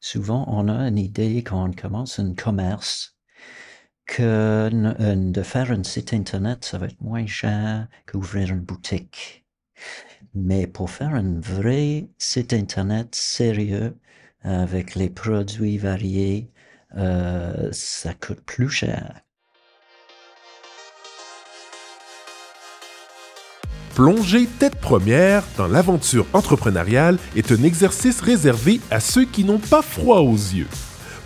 souvent on a une idée quand on commence un commerce que de faire un site internet, ça va être moins cher qu'ouvrir une boutique. Mais pour faire un vrai site internet sérieux, avec les produits variés, euh, ça coûte plus cher. Plonger tête première dans l'aventure entrepreneuriale est un exercice réservé à ceux qui n'ont pas froid aux yeux.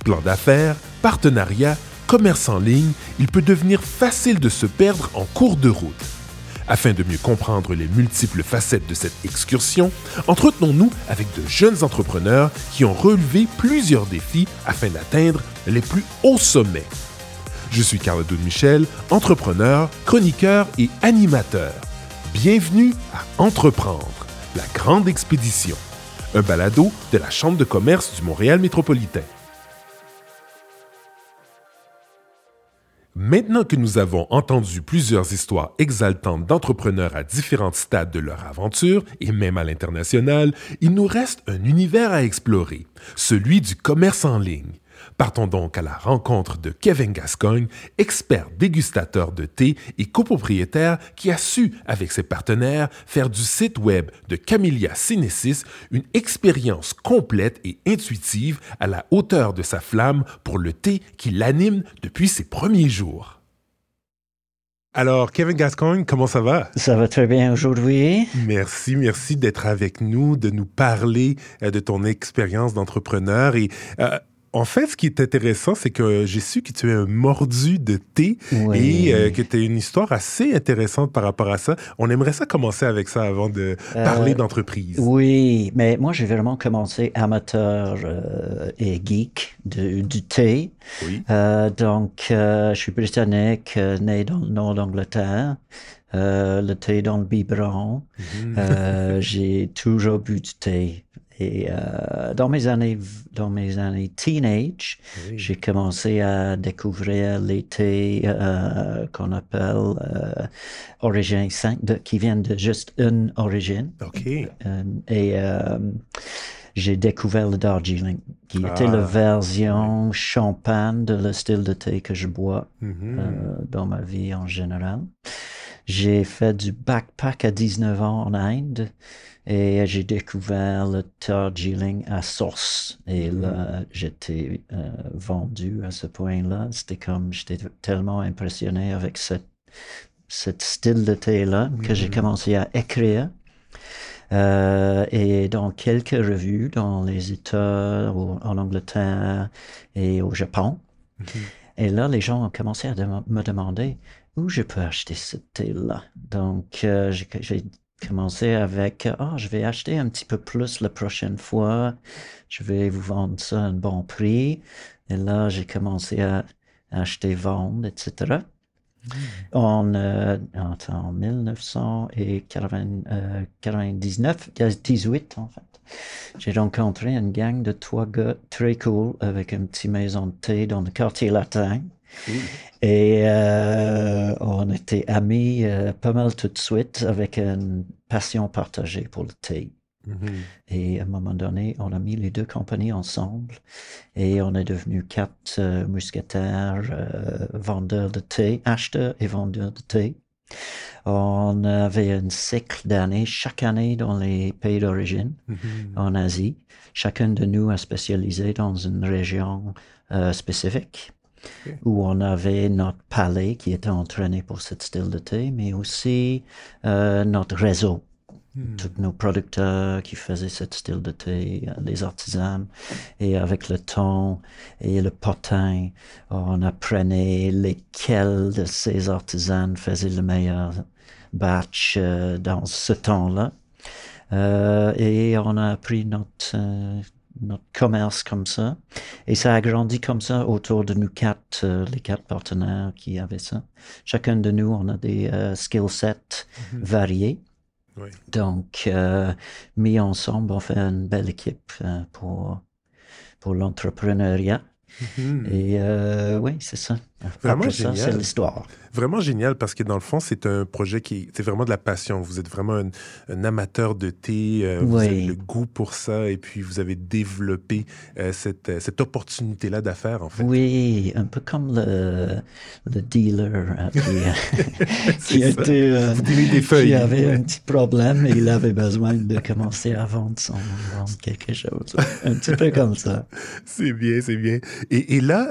Plan d'affaires, partenariat, commerce en ligne, il peut devenir facile de se perdre en cours de route. Afin de mieux comprendre les multiples facettes de cette excursion, entretenons-nous avec de jeunes entrepreneurs qui ont relevé plusieurs défis afin d'atteindre les plus hauts sommets. Je suis Carl Michel, entrepreneur, chroniqueur et animateur. Bienvenue à Entreprendre, la grande expédition, un balado de la Chambre de commerce du Montréal métropolitain. Maintenant que nous avons entendu plusieurs histoires exaltantes d'entrepreneurs à différents stades de leur aventure, et même à l'international, il nous reste un univers à explorer, celui du commerce en ligne. Partons donc à la rencontre de Kevin Gascogne, expert dégustateur de thé et copropriétaire qui a su, avec ses partenaires, faire du site web de Camellia Sinensis une expérience complète et intuitive à la hauteur de sa flamme pour le thé qui l'anime depuis ses premiers jours. Alors, Kevin Gascogne, comment ça va? Ça va très bien aujourd'hui. Merci, merci d'être avec nous, de nous parler euh, de ton expérience d'entrepreneur. Et euh, en fait, ce qui est intéressant, c'est que j'ai su que tu es un mordu de thé et euh, que tu as une histoire assez intéressante par rapport à ça. On aimerait ça commencer avec ça avant de parler euh, d'entreprise. Oui, mais moi, j'ai vraiment commencé amateur euh, et geek du thé. Oui. donc, je suis britannique, né dans le nord d'Angleterre. le thé dans le biberon. Mhm. j'ai toujours bu du thé. Et euh, dans mes années, dans mes années teenage, j'ai commencé à découvrir les thés euh, qu'on appelle euh, origine 5, qui viennent de juste une origine. OK. et j'ai découvert le Darjeeling, qui était la ah. version champagne de le style de thé que je bois mm-hmm. dans ma vie en général. J'ai fait du backpack à 19 ans en Inde. Et j'ai découvert le Darjeeling à source. Et mm-hmm. là, j'étais euh, vendu à ce point-là. C'était comme, j'étais tellement impressionné avec cette, style de thé-là que j'ai mm-hmm. commencé à écrire. Euh, et dans quelques revues dans les États, en Angleterre et au Japon. Mm-hmm. Et là, les gens ont commencé à me demander où je peux acheter ce thé-là? Donc, euh, j'ai commencer avec Ah, je vais acheter un petit peu plus la prochaine fois, je vais vous vendre ça à un bon prix. Et là, j'ai commencé à acheter, vendre, etc. Hmm. En, euh, en 1999, 18 en fait, j'ai rencontré une gang de trois gars très cool avec une petite maison de thé dans le quartier latin. Et euh, on était amis euh, pas mal tout de suite avec une passion partagée pour le thé. Mm-hmm. Et à un moment donné, on a mis les deux compagnies ensemble et on est devenu quatre euh, mousquetaires, vendeurs de thé, acheteurs et vendeurs de thé. On avait un cycle d'années chaque année dans les pays d'origine mm-hmm. en Asie. Chacun de nous a spécialisé dans une région spécifique où on avait notre palais qui était entraîné pour ce style de thé, mais aussi euh, notre réseau. Hmm. Tous nos producteurs qui faisaient ce style de thé, les artisans. Et avec le temps et le potin, on apprenait lesquels de ces artisans faisaient le meilleur batch euh, dans ce temps-là. Euh, et on a appris notre, notre commerce comme ça. Et ça a grandi comme ça autour de nous quatre, euh, les quatre partenaires qui avaient ça. Chacun de nous, on a des euh, skill sets mhm. variés. Donc, euh, mis ensemble, on fait une belle équipe pour, pour l'entrepreneuriat. Mhm. Et oui, c'est ça. Vraiment génial. c'est l'histoire. Vraiment génial parce que dans le fond, c'est un projet qui c'est vraiment de la passion. Vous êtes vraiment un, amateur de thé, euh, vous avez le goût pour ça et puis vous avez développé euh, cette, euh, cette opportunité-là d'affaires, en fait. Oui, un peu comme le, le dealer qui, qui, était, des feuilles. qui avait un petit problème et il avait besoin de commencer à vendre, son, vendre quelque chose. un petit peu comme ça. C'est bien, c'est bien. Et, et là,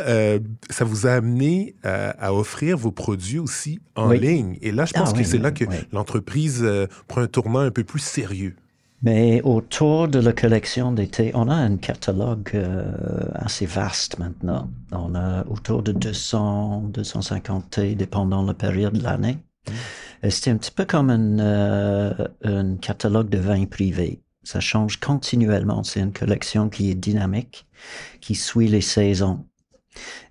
ça vous a amené à offrir vos produits aussi en ligne. Et là, je pense ah que c'est là que l'entreprise euh, prend un tournant un peu plus sérieux. Mais autour de la collection d'été, on a un catalogue euh, assez vaste maintenant. On a autour de 200, 250 thés, dépendant de la période de l'année. Mm. C'est un petit peu comme un, euh, un catalogue de vins privés. Ça change continuellement. C'est une collection qui est dynamique, qui suit les saisons.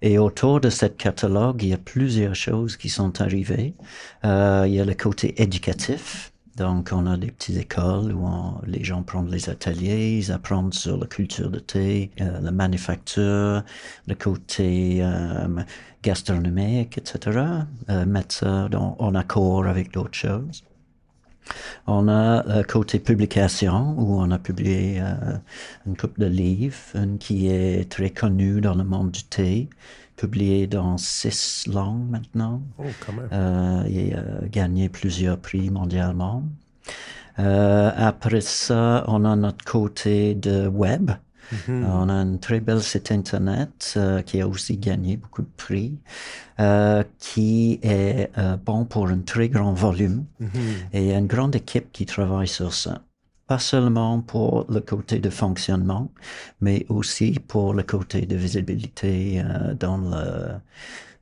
Et autour de cette catalogue, il y a plusieurs choses qui sont arrivées. Euh, il y a le côté éducatif. Donc, on a des petites écoles où les gens prennent les ateliers, ils apprennent sur la culture de thé, euh, la manufacture, le côté euh, gastronomique, etc. mettre ça en accord avec d'autres choses. On a euh, côté publication où on a publié euh, une couple de livres, une qui est très connue dans le monde du thé, publié dans six langues maintenant. Oh, quand même. Euh, il a gagné plusieurs prix mondialement. après ça, on a notre côté de web. Mhm. On a un très bel site internet euh, qui a aussi gagné beaucoup de prix, euh, qui est euh, bon pour un très grand volume mhm. et une grande équipe qui travaille sur ça pas seulement pour le côté de fonctionnement, mais aussi pour le côté de visibilité dans le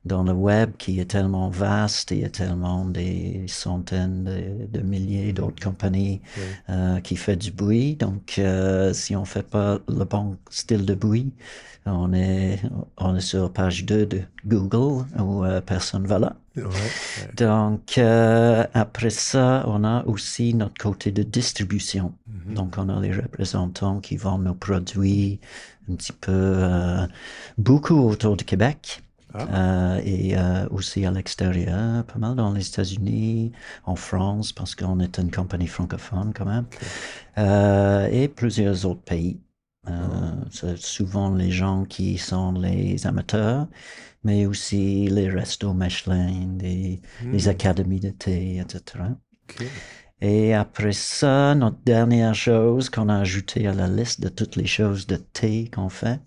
dans le web qui est tellement vaste, il y a tellement des centaines de, milliers d'autres compagnies euh, qui font du bruit. Donc, euh, si on fait pas le bon style de bruit, on est, on est sur page 2 de Google où euh, personne va là. Donc, après ça, on a aussi notre côté de distribution. Mm-hmm. Donc, on a les représentants qui vendent nos produits un petit peu, beaucoup autour du Québec. Ah. Euh, et euh, aussi à l'extérieur, pas mal dans les États-Unis, en France, parce qu'on est une compagnie francophone quand même, euh, et plusieurs autres pays. Oh. C'est souvent les gens qui sont les amateurs, mais aussi les restos Michelin, les, les hmm. académies de thé, etc. Et après ça, notre dernière chose qu'on a ajoutée à la liste de toutes les choses de thé qu'on fait,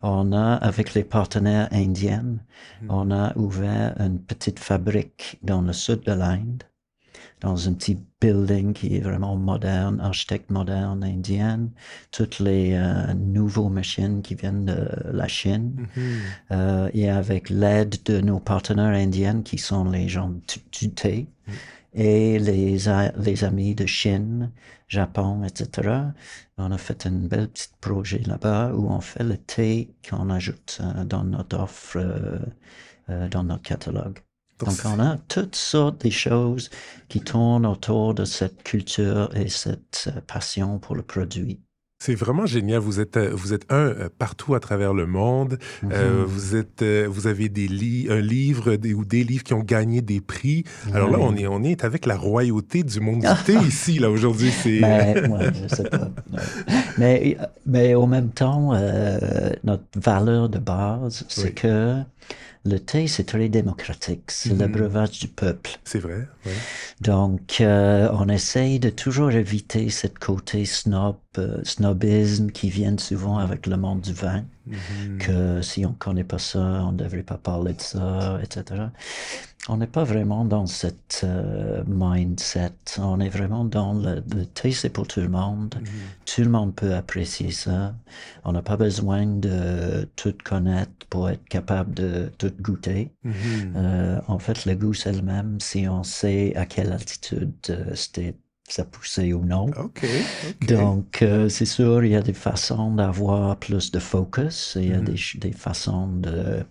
on a, avec les partenaires indiens, hmm. on a ouvert une petite fabrique dans le sud de l'Inde, dans un petit building qui est vraiment moderne, architecte moderne indien, toutes les euh, nouveaux machines qui viennent de la Chine, hmm. euh, et avec l'aide de nos partenaires indiens qui sont les gens du, thé. Hmm et les, les amis de Chine, Japon, etc. On a fait un bel petit projet là-bas où on fait le thé qu'on ajoute euh, dans notre offre, euh, euh, dans notre catalogue. Donc, on a toutes sortes de choses qui tournent autour de cette culture et cette passion pour le produit. C'est vraiment génial. Vous êtes, euh, vous êtes un euh, partout à travers le monde. Euh, mhm. vous êtes, vous avez des un livre des, ou des livres qui ont gagné des prix. Alors là, on est, on est avec la royauté du monde du thé ici là aujourd'hui. C'est. Ben, je sais pas. Mais, mais en même temps, notre valeur de base, c'est que le thé, c'est très démocratique. C'est le mhm. breuvage du peuple. C'est vrai. Donc, euh, on essaye de toujours éviter cette côté snob, euh, snobisme qui vient souvent avec le monde du vin. Mhm. Que si on connaît pas ça, on ne devrait pas parler de ça, etc on n'est pas vraiment dans cette euh, mindset. On est vraiment dans le, le thé, c'est pour tout le monde. Mhm. Tout le monde peut apprécier ça. On n'a pas besoin de tout connaître pour être capable de tout goûter. Mhm. Euh, en fait, le goût, c'est le même si on sait à quelle altitude euh, c'était ça poussait ou non. Donc, c'est sûr, il y a des façons d'avoir plus de focus. Il y a mhm. des, des, façons de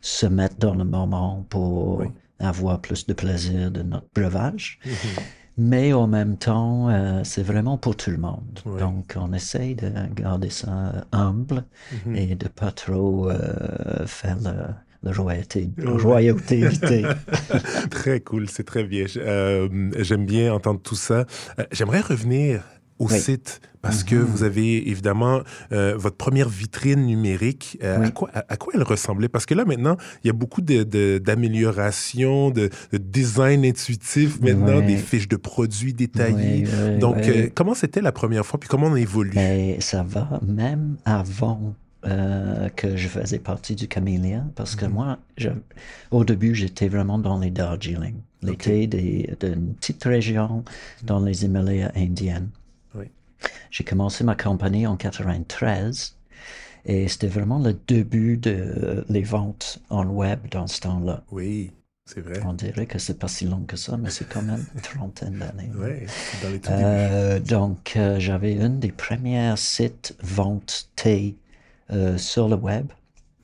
se mettre dans le moment pour avoir plus de plaisir de notre breuvage. Mhm. Mais en même temps, euh, c'est vraiment pour tout le monde. Donc, on essaye de garder ça humble mhm. et de pas trop euh, faire la royauté, royauté évitée. très cool, c'est très bien. Euh, j'aime bien entendre tout ça. Euh, j'aimerais revenir au site parce que mhm. vous avez évidemment euh, votre première vitrine numérique. à, quoi, à, quoi, elle ressemblait? Parce que là, maintenant, il y a beaucoup d'améliorations, de, de, design intuitif maintenant, des fiches de produits détaillées. Donc, comment c'était la première fois? Puis comment on évolue? Ben, ça va même avant euh, que je faisais partie du Camélia parce que mhm. moi, au début, j'étais vraiment dans les Darjeeling, l'été d'une petite région dans les Himalayas indiennes. J'ai commencé ma compagnie en 93 et c'était vraiment le début de les ventes en web dans ce temps-là. Oui. C'est vrai. On dirait que c'est pas si long que ça, mais c'est quand même une trentaine d'années. Oui, dans les tout euh, Donc, euh, j'avais une des premières sites vente thé euh, sur le web.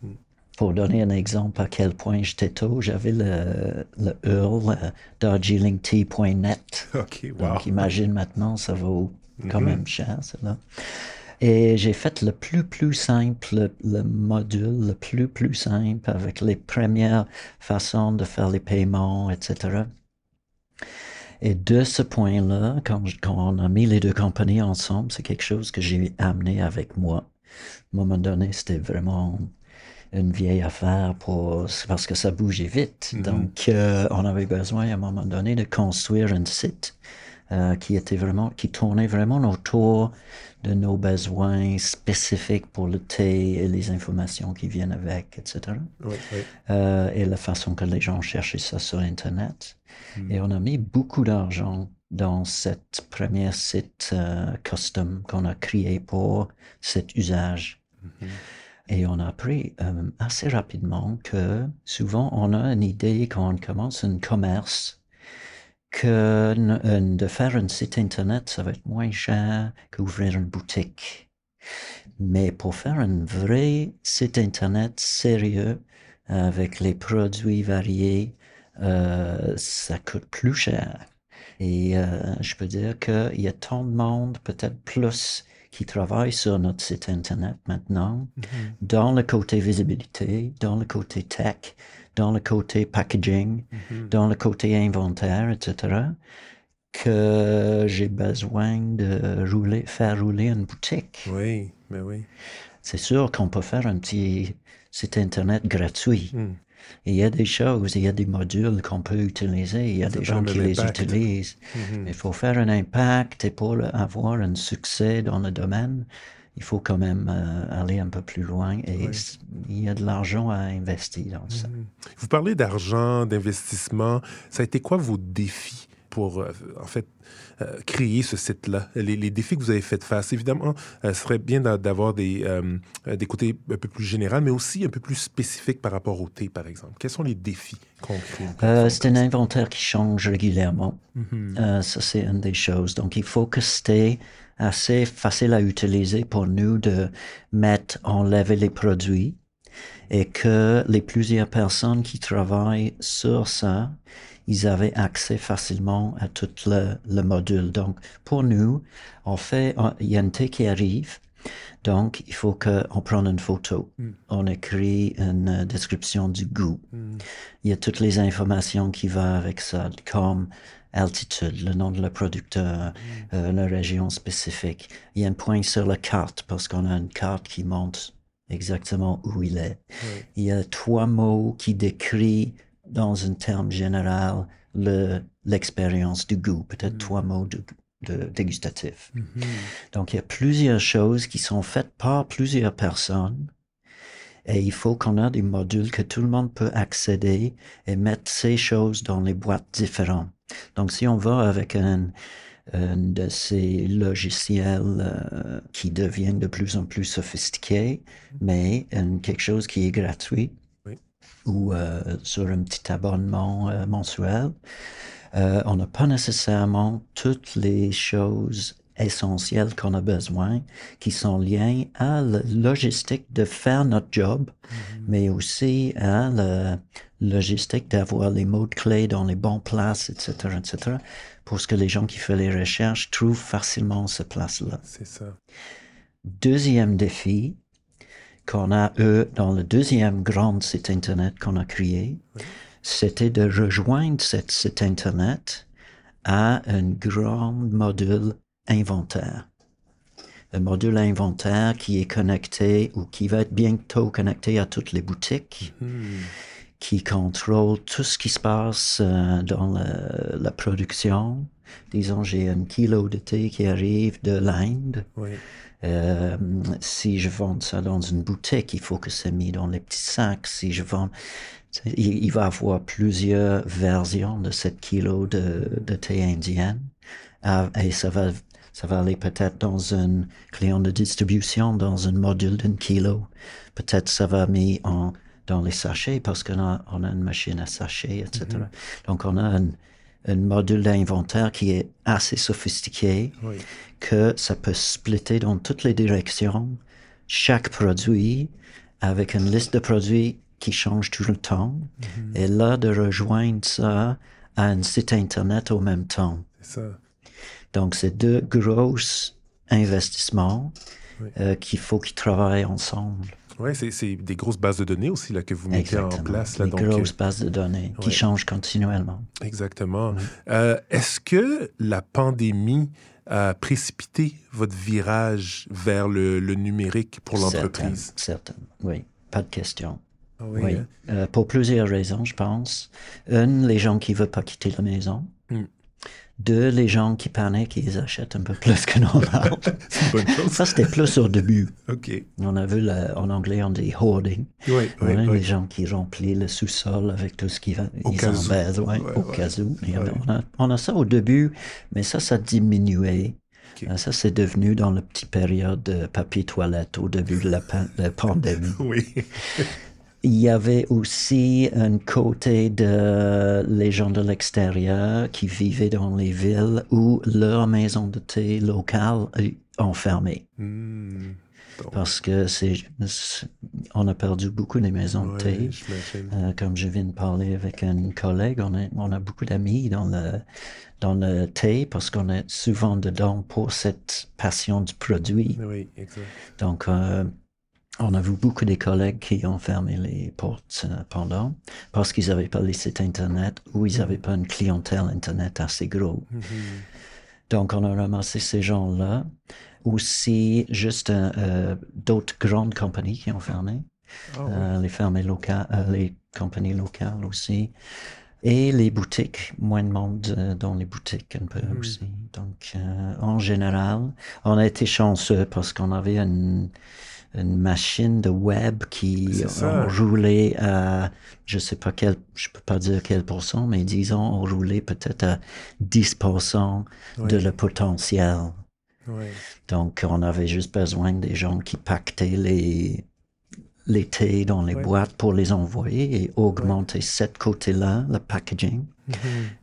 Hmm. Pour donner un exemple à quel point j'étais tôt, j'avais le, le URL darjeelingtea.net. Wow. Donc imagine maintenant, ça vaut quand mm-hmm. même cher, cela. Et j'ai fait le plus, plus simple, le, module le plus, plus simple avec les premières façons de faire les paiements, etc. Et de ce point-là, quand, quand, on a mis les deux compagnies ensemble, c'est quelque chose que j'ai amené avec moi moment donné, c'était vraiment une vieille affaire pour, parce que ça bougeait vite. Mm-hmm. Donc, euh, on avait besoin à un moment donné de construire un site euh, qui était vraiment, qui tournait vraiment autour de nos besoins spécifiques pour le thé et les informations qui viennent avec, etc. Euh, et la façon que les gens cherchaient ça sur Internet. Mm. Et on a mis beaucoup d'argent dans cette première site euh, custom qu'on a créé pour cet usage. Mm-hmm. Et on a appris euh, assez rapidement que souvent on a une idée quand on commence un commerce que de faire un site internet, ça va être moins cher qu'ouvrir une boutique. Mais pour faire un vrai site internet sérieux, avec les produits variés, euh, ça coûte plus cher. Et euh, je peux dire qu'il y a tant de monde, peut-être plus, qui travaille sur notre site Internet maintenant, mm-hmm. dans le côté visibilité, dans le côté tech, dans le côté packaging, mm-hmm. dans le côté inventaire, etc., que j'ai besoin de rouler, faire rouler une boutique. Oui, mais oui. C'est sûr qu'on peut faire un petit site Internet gratuit. Mm il y a des choses, il y a des modules qu'on peut utiliser, il y a des gens qui les utilisent. Mm-hmm. Il faut faire un impact et pour avoir un succès dans le domaine, il faut quand même euh, aller un peu plus loin et il y a de l'argent à investir dans ça. Mm-hmm. Vous parlez d'argent, d'investissement. Ça a été quoi vos défis? Pour, euh, en fait, euh, créer ce site-là, les, défis que vous avez fait face. Évidemment, euh, ce serait bien d'avoir des, des côtés un peu plus généraux, mais aussi un peu plus spécifiques par rapport au thé, par exemple. Quels sont les défis concrets? c'est un inventaire qui change régulièrement. Mm-hmm. ça, c'est une des choses. Donc, il faut que c'était assez facile à utiliser pour nous de mettre, enlever les produits et que les plusieurs personnes qui travaillent sur ça, ils avaient accès facilement à tout le, le module. Donc, pour nous, on fait, il y a un thé qui arrive, donc il faut qu'on prenne une photo. Hmm. On écrit une description du goût. Hmm. Il y a toutes les informations qui vont avec ça, comme altitude, le nom de le producteur, hmm. euh, la région spécifique. Il y a un point sur la carte parce qu'on a une carte qui montre exactement où il est. Il y a trois mots qui décrivent dans un terme général, l'expérience du goût, peut-être mm. trois mots de, dégustatif. Mm-hmm. Donc, il y a plusieurs choses qui sont faites par plusieurs personnes et il faut qu'on ait des modules que tout le monde peut accéder et mettre ces choses dans les boîtes différentes. Donc, si on va avec un, de ces logiciels euh, qui deviennent de plus en plus sophistiqués, mm. mais quelque chose qui est gratuit, ou euh, sur un petit abonnement euh, mensuel. Euh, on n'a pas nécessairement toutes les choses essentielles qu'on a besoin, qui sont liées à la logistique de faire notre job, mm-hmm. mais aussi à la logistique d'avoir les mots clés dans les bonnes places, etc., etc., pour que les gens qui font les recherches trouvent facilement ces places-là. C'est ça. Deuxième défi, qu'on a eu dans le deuxième grand site Internet qu'on a créé, c'était de rejoindre cet site Internet à un grand module inventaire. Un module inventaire qui est connecté ou qui va être bientôt connecté à toutes les boutiques, Mhm. qui contrôle tout ce qui se passe euh, dans la, la production. Disons, j'ai un kilo de thé qui arrive de l'Inde. Oui. Euh, si je vends ça dans une boutique, il faut que c'est mis dans les petits sacs. Si je vends, il, il va avoir plusieurs versions de cette kilo de, de thé indienne. Ah, et ça va, ça va aller peut-être dans un client de distribution, dans un module d'un kilo. Peut-être ça va mis en, dans les sachets parce qu'on a, on a une machine à sachets, etc. Donc on a un, un module d'inventaire qui est assez sophistiqué Oui. que ça peut splitter dans toutes les directions chaque produit avec une liste de produits qui change tout le temps et là de rejoindre ça à un site internet au même temps. Ça. Donc c'est deux grosses investissements Oui. euh, qu'il faut qu'ils travaillent ensemble. Oui, c'est, des grosses bases de données aussi là, que vous mettez en place. Là, Des donc, euh, grosses bases de données qui changent continuellement. Exactement. Euh, est-ce que la pandémie a précipité votre virage vers le, le numérique pour l'entreprise? Certaines, oui, pas de question. Ah oui, Oui, hein? Euh, pour plusieurs raisons, je pense. Une, les gens qui veulent pas quitter la maison. Deux, les gens qui paniquent, ils achètent un peu plus que normal. Ça, c'était plus au début. OK. On a vu, le- en anglais, on dit hoarding. oui, Ouais, oui. Les gens qui remplissent le sous-sol avec tout ce qui va, Au ils cas en où. baisent, ouais, Ouais, au cas où. On, a, on a ça au début, mais ça, ça a diminué. Ok. Euh, Ça, c'est devenu dans la petite période de papier toilette au début de la, la pandémie. Oui. Il y avait aussi un côté de les gens de l'extérieur qui vivaient dans les villes où leur maison de thé locale est enfermée. Hmm. Parce que c'est, on a perdu beaucoup des maisons de thé. Euh, comme je viens de parler avec un collègue, on a, on a beaucoup d'amis dans le, dans le thé parce qu'on est souvent dedans pour cette passion du produit. Oui, exact. Donc, euh, on a vu beaucoup des collègues qui ont fermé les portes euh, pendant parce qu'ils n'avaient pas les sites Internet ou ils n'avaient pas une clientèle Internet assez gros. Mhm. Donc, on a ramassé ces gens-là. Aussi, juste euh, euh, d'autres grandes compagnies qui ont fermé. Ah oui. Euh, les fermées locales, euh, les compagnies locales aussi. Et les boutiques, moins de monde dans les boutiques un peu Mhm. aussi. Donc, euh, en général, on a été chanceux parce qu'on avait une, une machine de web qui ça. roulait à, je sais pas quel, je peux pas dire quel pourcent, mais disons, on roulait peut-être à 10% de le potentiel. Oui. Donc, on avait juste besoin des gens qui pactaient les, les thés dans les Ouais. boîtes pour les envoyer et augmenter cette côté-là, le packaging. Mhm.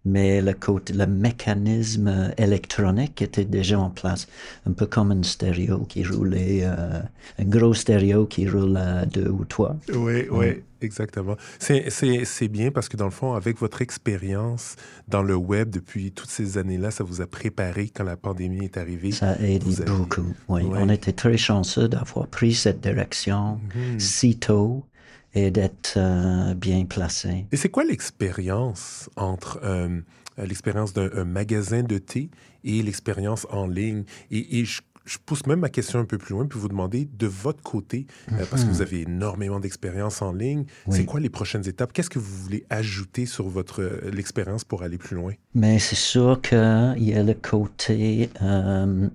Mais le côté, le mécanisme électronique était déjà en place, un peu comme un stéréo qui roulait, euh, un gros stéréo qui roule à deux ou trois. Oui, oui, exactement. C'est- bien parce que dans le fond, avec votre expérience dans le web depuis toutes ces années-là, ça vous a préparé quand la pandémie est arrivée. Ça a aidé Vous avez- beaucoup. Oui, Ouais. on était très chanceux d'avoir pris cette direction Mhm. si tôt et d'être euh, bien placé. Et c'est quoi l'expérience entre euh, l'expérience d'un un magasin de thé et l'expérience en ligne? Et, et je, je pousse même ma question un peu plus loin, puis vous demander de votre côté, euh, parce que vous avez énormément d'expérience en ligne, c'est quoi les prochaines étapes? Qu'est-ce que vous voulez ajouter sur votre euh, l'expérience pour aller plus loin? Mais c'est sûr qu'il y a le côté... euh,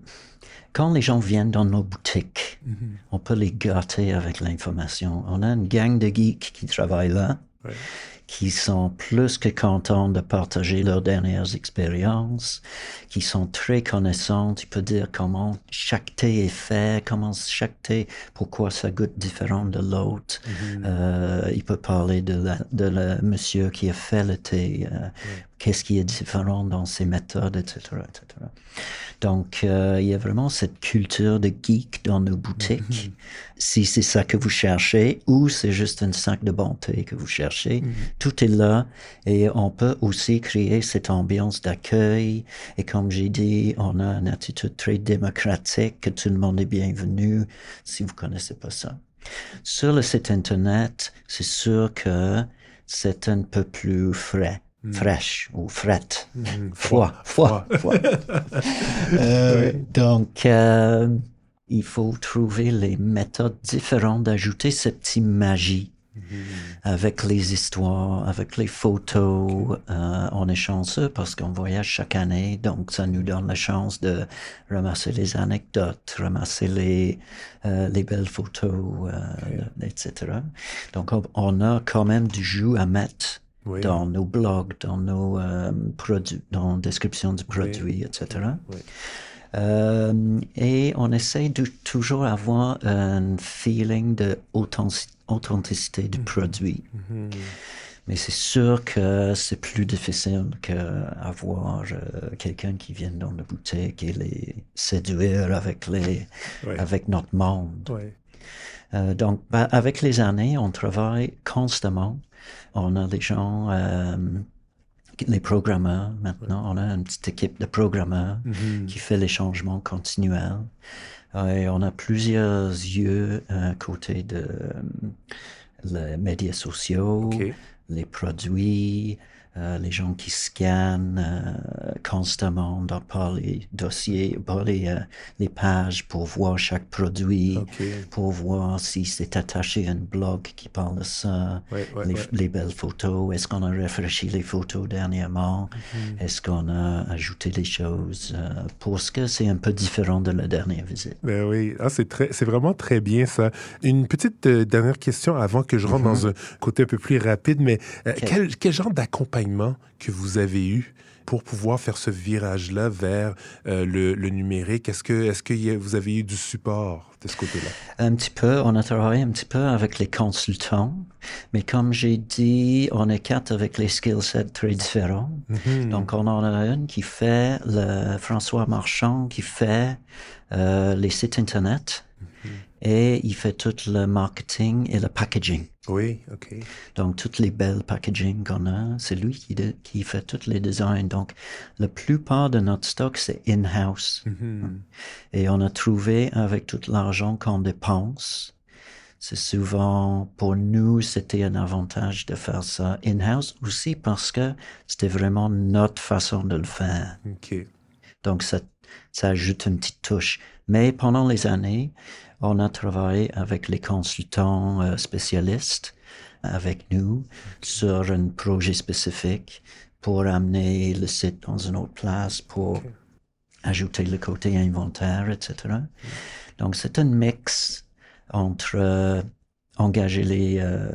quand les gens viennent dans nos boutiques, on peut les gâter avec l'information. On a une gang de geeks qui travaillent là, Ouais. Qui sont plus que contents de partager leurs dernières expériences, qui sont très connaissants. Tu peux dire comment chaque thé est fait, comment chaque thé, pourquoi ça goûte différent de l'autre. Euh, il peut parler de la, de la monsieur qui a fait le thé, euh, qu'est-ce qui est différent dans ses méthodes, etc. etc. Donc, euh, il y a vraiment cette culture de geek dans nos boutiques. Si c'est ça que vous cherchez ou c'est juste un sac de bonté que vous cherchez, tout est là et on peut aussi créer cette ambiance d'accueil. Et comme j'ai dit, on a une attitude très démocratique, que tout le monde est bienvenu si vous connaissez pas ça. Sur le site Internet, c'est sûr que c'est un peu plus frais. Hmm. fraîche ou frette. Froid, froid, froid. Euh, Donc, euh, il faut trouver les méthodes différentes d'ajouter cette petite magie Mhm. avec les histoires, avec les photos. Euh, on est chanceux parce qu'on voyage chaque année, donc ça nous donne la chance de ramasser les anecdotes, ramasser les, euh, les belles photos, euh, etc. Donc, on- on a quand même du jus à mettre Oui. dans nos blogs, dans nos euh, produits, dans description du produit, etc. Oui. Euh, et on essaie de toujours avoir un feeling de authentic- authenticité du produit. Mhm. Mais c'est sûr que c'est plus difficile qu'avoir euh, quelqu'un qui vient dans la boutique et les séduire avec, les, avec notre monde. Euh, donc, bah, avec les années, on travaille constamment. On a des gens, euh, les programmeurs maintenant, on a une petite équipe de programmeurs Mhm. qui fait les changements continuels. Et on a plusieurs yeux à côté de euh, les médias sociaux, les produits, euh, les gens qui scannent euh, constamment dans, par les dossiers, par les, euh, les pages pour voir chaque produit, pour voir si c'est attaché à un blog qui parle de ça, Ouais, ouais, les, ouais. les belles photos, est-ce qu'on a réfléchi les photos dernièrement, Mhm. est-ce qu'on a ajouté des choses, euh, parce que c'est un peu différent de la dernière visite? Ben oui, ah, c'est très, c'est vraiment très bien ça. Une petite dernière question avant que je rentre dans un côté un peu plus rapide, mais quel genre d'accompagnement que vous avez eu pour pouvoir faire ce virage-là vers euh, le, le numérique? Est-ce que, est-ce que y a- vous avez eu du support de ce côté-là? Un petit peu, on a travaillé un petit peu avec les consultants, mais comme j'ai dit, on est quatre avec les skill sets très différents. Mhm. Donc, on en a une qui fait, le François Marchand, qui fait euh, les sites Internet et il fait tout le marketing et le packaging. Oui, OK. Donc, toutes les belles packaging qu'on a, c'est lui qui, de- qui fait tous les designs. Donc, la plupart de notre stock, c'est in-house. Mhm. Et on a trouvé avec tout l'argent qu'on dépense, c'est souvent, pour nous, c'était un avantage de faire ça in-house aussi parce que c'était vraiment notre façon de le faire. OK. Donc, ça, ça ajoute une petite touche. Mais pendant les années, on a travaillé avec les consultants euh, spécialistes avec nous sur un projet spécifique pour amener le site dans une autre place, pour ajouter le côté inventaire, etc. Donc, c'est un mix entre euh, engager les, euh,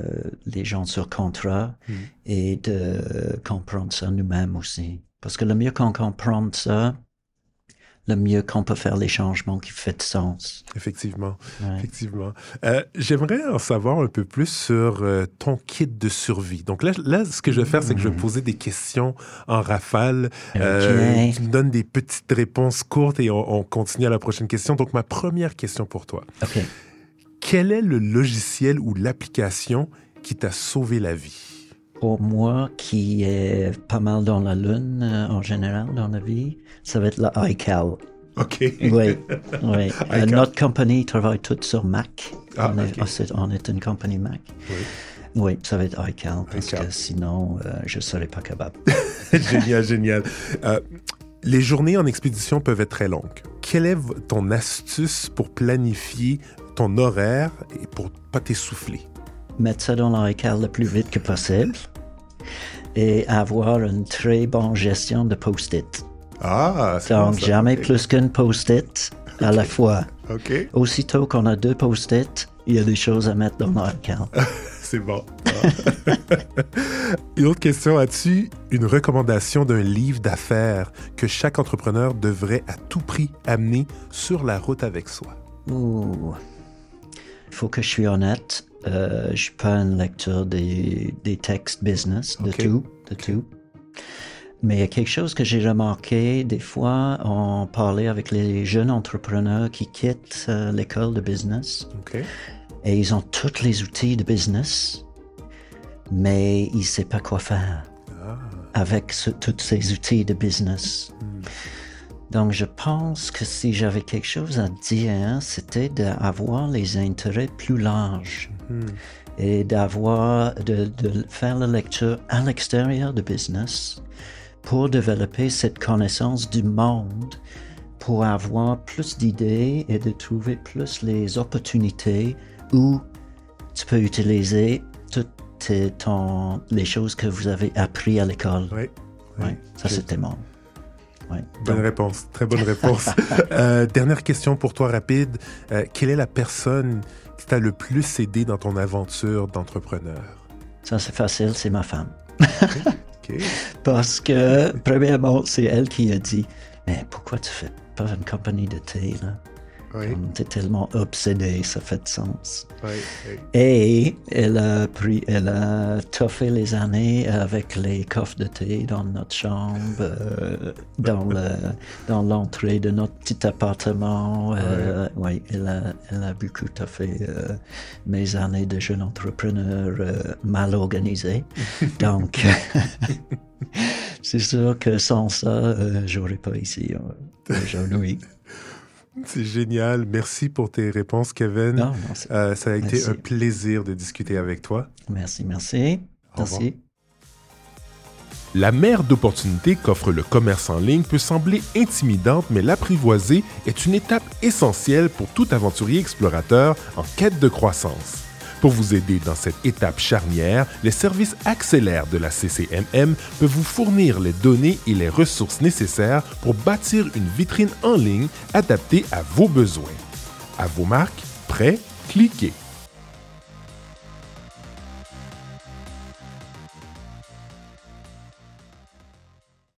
les gens sur contrat Mhm. et de comprendre ça nous-mêmes aussi. Parce que le mieux qu'on comprend ça, le mieux qu'on peut faire les changements qui font sens. Effectivement. Ouais. Effectivement. Euh, J'aimerais en savoir un peu plus sur euh, ton kit de survie. Donc là, là, ce que je vais faire, c'est que je vais poser des questions en rafale. Euh, tu me donnes des petites réponses courtes et on, on continue à la prochaine question. Donc ma première question pour toi. Quel est le logiciel ou l'application qui t'a sauvé la vie? Pour moi, qui est pas mal dans la lune euh, en général dans la vie, ça va être le iCal. OK. Oui, oui. Euh, notre compagnie travaille toute sur Mac. Ah, on, est, on est- une compagnie Mac. Oui. Oui, ça va être iCal parce iCal. que sinon, euh, je serais pas capable. génial, génial. Euh, les journées en expédition peuvent être très longues. Quelle est ton astuce pour planifier ton horaire et pour pas t'essouffler? Mettre ça dans l'iCal le plus vite que possible et avoir une très bonne gestion de post-it. Ah, c'est Donc, bon, ça. jamais plus qu'une post-it à la fois. OK, Aussitôt qu'on a deux post-it, il y a des choses à mettre dans l'iCal. c'est bon. Ah. une autre question, as-tu une recommandation d'un livre d'affaires que chaque entrepreneur devrait à tout prix amener sur la route avec soi? Ouh. Il faut que je suis honnête. Euh, je suis pas un lecteur des, des textes business, de tout, de tout. Mais il y a quelque chose que j'ai remarqué, des fois, on parlait avec les jeunes entrepreneurs qui quittent euh, l'école de business. Et ils ont tous les outils de business, mais ils ne savent pas quoi faire Ah, avec ce- tous ces outils de business. Donc, je pense que si j'avais quelque chose à dire, c'était d'avoir les intérêts plus larges Mhm. et d'avoir, de, de faire la lecture à l'extérieur du business pour développer cette connaissance du monde, pour avoir plus d'idées et de trouver plus les opportunités où tu peux utiliser toutes tes- ton- les choses que vous avez appris à l'école. Oui. Ouais, ça, c'était mon. Ouais. Bonne réponse, très bonne réponse. Euh, dernière question pour toi rapide. Euh, quelle est la personne qui t'a le plus aidé dans ton aventure d'entrepreneur? ça, c'est facile, c'est ma femme. Parce que, premièrement, c'est elle qui a dit Mais pourquoi tu fais pas une compagnie de thé, là Oui, T'es tellement obsédé, ça fait de sens. oui, oui. Et elle a pris, elle a toffé les années avec les coffres de thé dans notre chambre, euh, dans le, dans l'entrée de notre petit appartement. Euh, oui, elle a, elle a beaucoup toffé euh, mes années de jeune entrepreneur euh, mal organisé. Donc, c'est sûr que sans ça, j'aurais pas ici aujourd'hui. C'est génial. Merci pour tes réponses, Kevin. Non, Euh, ça a été un plaisir de discuter avec toi. merci, merci. Au revoir. Merci. La mer d'opportunités qu'offre le commerce en ligne peut sembler intimidante, mais l'apprivoiser est une étape essentielle pour tout aventurier explorateur en quête de croissance. Pour vous aider dans cette étape charnière, les services accélères de la CCMM peuvent vous fournir les données et les ressources nécessaires pour bâtir une vitrine en ligne adaptée à vos besoins. À vos marques, prêts, cliquez.